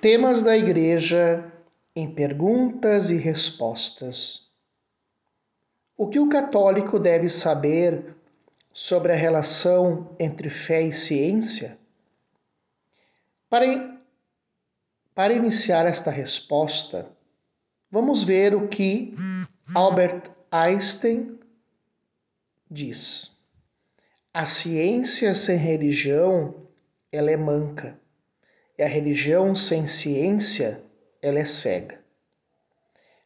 Temas da Igreja em perguntas e respostas. O que o católico deve saber sobre a relação entre fé e ciência? Para, para iniciar esta resposta, vamos ver o que Albert Einstein diz. A ciência sem religião, ela é manca. E a religião sem ciência, ela é cega.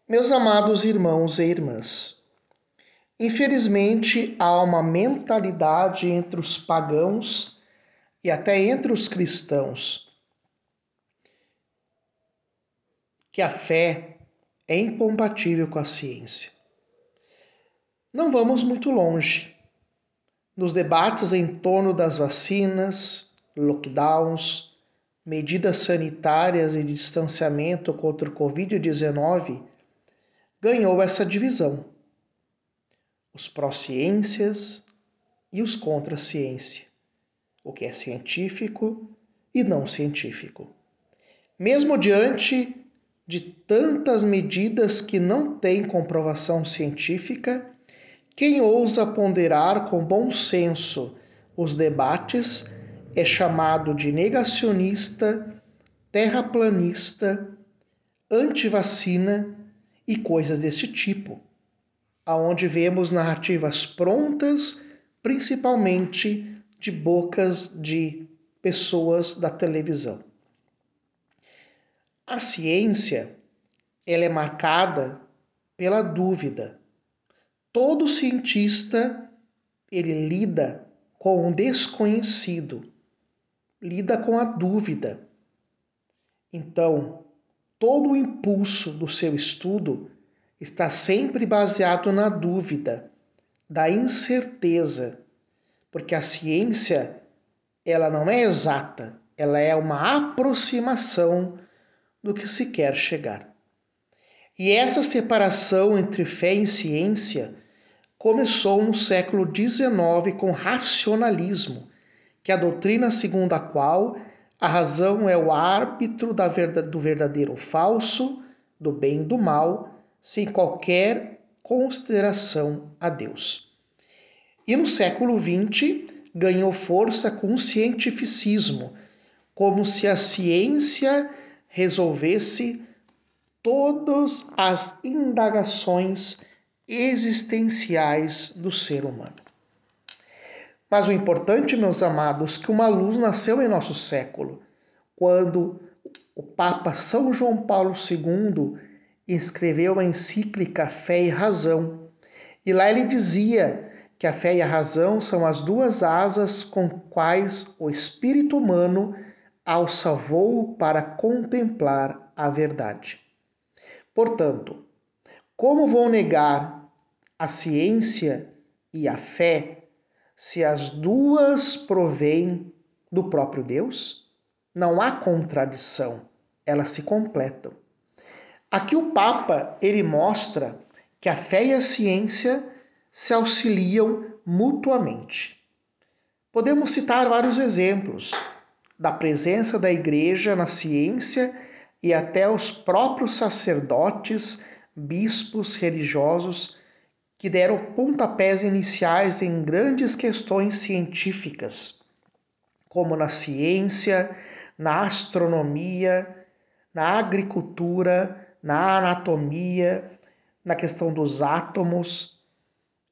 Meus amados irmãos e irmãs, infelizmente há uma mentalidade entre os pagãos e até entre os cristãos que a fé é incompatível com a ciência. Não vamos muito longe. Nos debates em torno das vacinas, lockdowns, medidas sanitárias e distanciamento contra o Covid-19, ganhou essa divisão: os pró-ciências e os contra-ciência, o que é científico e não científico. Mesmo diante de tantas medidas que não têm comprovação científica, quem ousa ponderar com bom senso os debates é chamado de negacionista, terraplanista, antivacina e coisas desse tipo, aonde vemos narrativas prontas, principalmente de bocas de pessoas da televisão. A ciência, ela é marcada pela dúvida. Todo cientista ele lida com o desconhecido lida com a dúvida. Então, todo o impulso do seu estudo está sempre baseado na dúvida, da incerteza, porque a ciência ela não é exata, ela é uma aproximação do que se quer chegar. E essa separação entre fé e ciência começou no século XIX com racionalismo que a doutrina segundo a qual a razão é o árbitro do verdadeiro ou falso, do bem e do mal, sem qualquer consideração a Deus. E no século XX ganhou força com o cientificismo, como se a ciência resolvesse todas as indagações existenciais do ser humano. Mas o importante, meus amados, que uma luz nasceu em nosso século, quando o Papa São João Paulo II escreveu a encíclica Fé e Razão. E lá ele dizia que a fé e a razão são as duas asas com quais o espírito humano alça voo para contemplar a verdade. Portanto, como vou negar a ciência e a fé se as duas provêm do próprio Deus, não há contradição, elas se completam. Aqui o Papa, ele mostra que a fé e a ciência se auxiliam mutuamente. Podemos citar vários exemplos da presença da igreja na ciência e até os próprios sacerdotes, bispos religiosos que deram pontapés iniciais em grandes questões científicas, como na ciência, na astronomia, na agricultura, na anatomia, na questão dos átomos.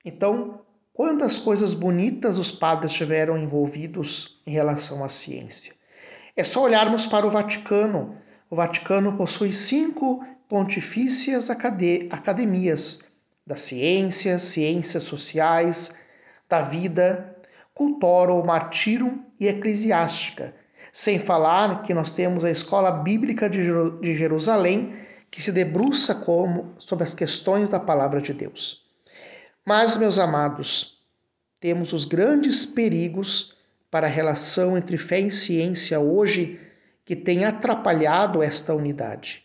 Então, quantas coisas bonitas os padres tiveram envolvidos em relação à ciência. É só olharmos para o Vaticano. O Vaticano possui cinco pontifícias academias da ciência, ciências sociais, da vida, cultoro, martírum e eclesiástica, sem falar que nós temos a Escola Bíblica de Jerusalém, que se debruça como sobre as questões da palavra de Deus. Mas, meus amados, temos os grandes perigos para a relação entre fé e ciência hoje que tem atrapalhado esta unidade.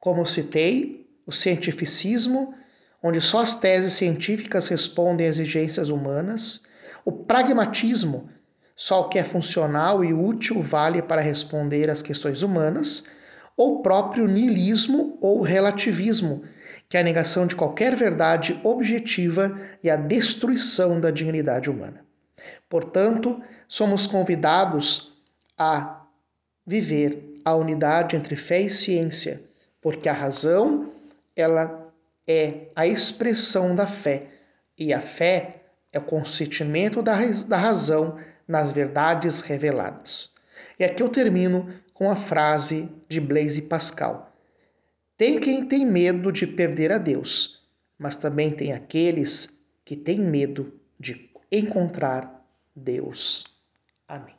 Como citei, o cientificismo onde só as teses científicas respondem às exigências humanas, o pragmatismo, só o que é funcional e útil vale para responder às questões humanas, ou próprio niilismo ou relativismo, que é a negação de qualquer verdade objetiva e a destruição da dignidade humana. Portanto, somos convidados a viver a unidade entre fé e ciência, porque a razão ela é a expressão da fé e a fé é o consentimento da, razão nas verdades reveladas. E aqui eu termino com a frase de Blaise Pascal: Tem quem tem medo de perder a Deus, mas também tem aqueles que têm medo de encontrar Deus. Amém.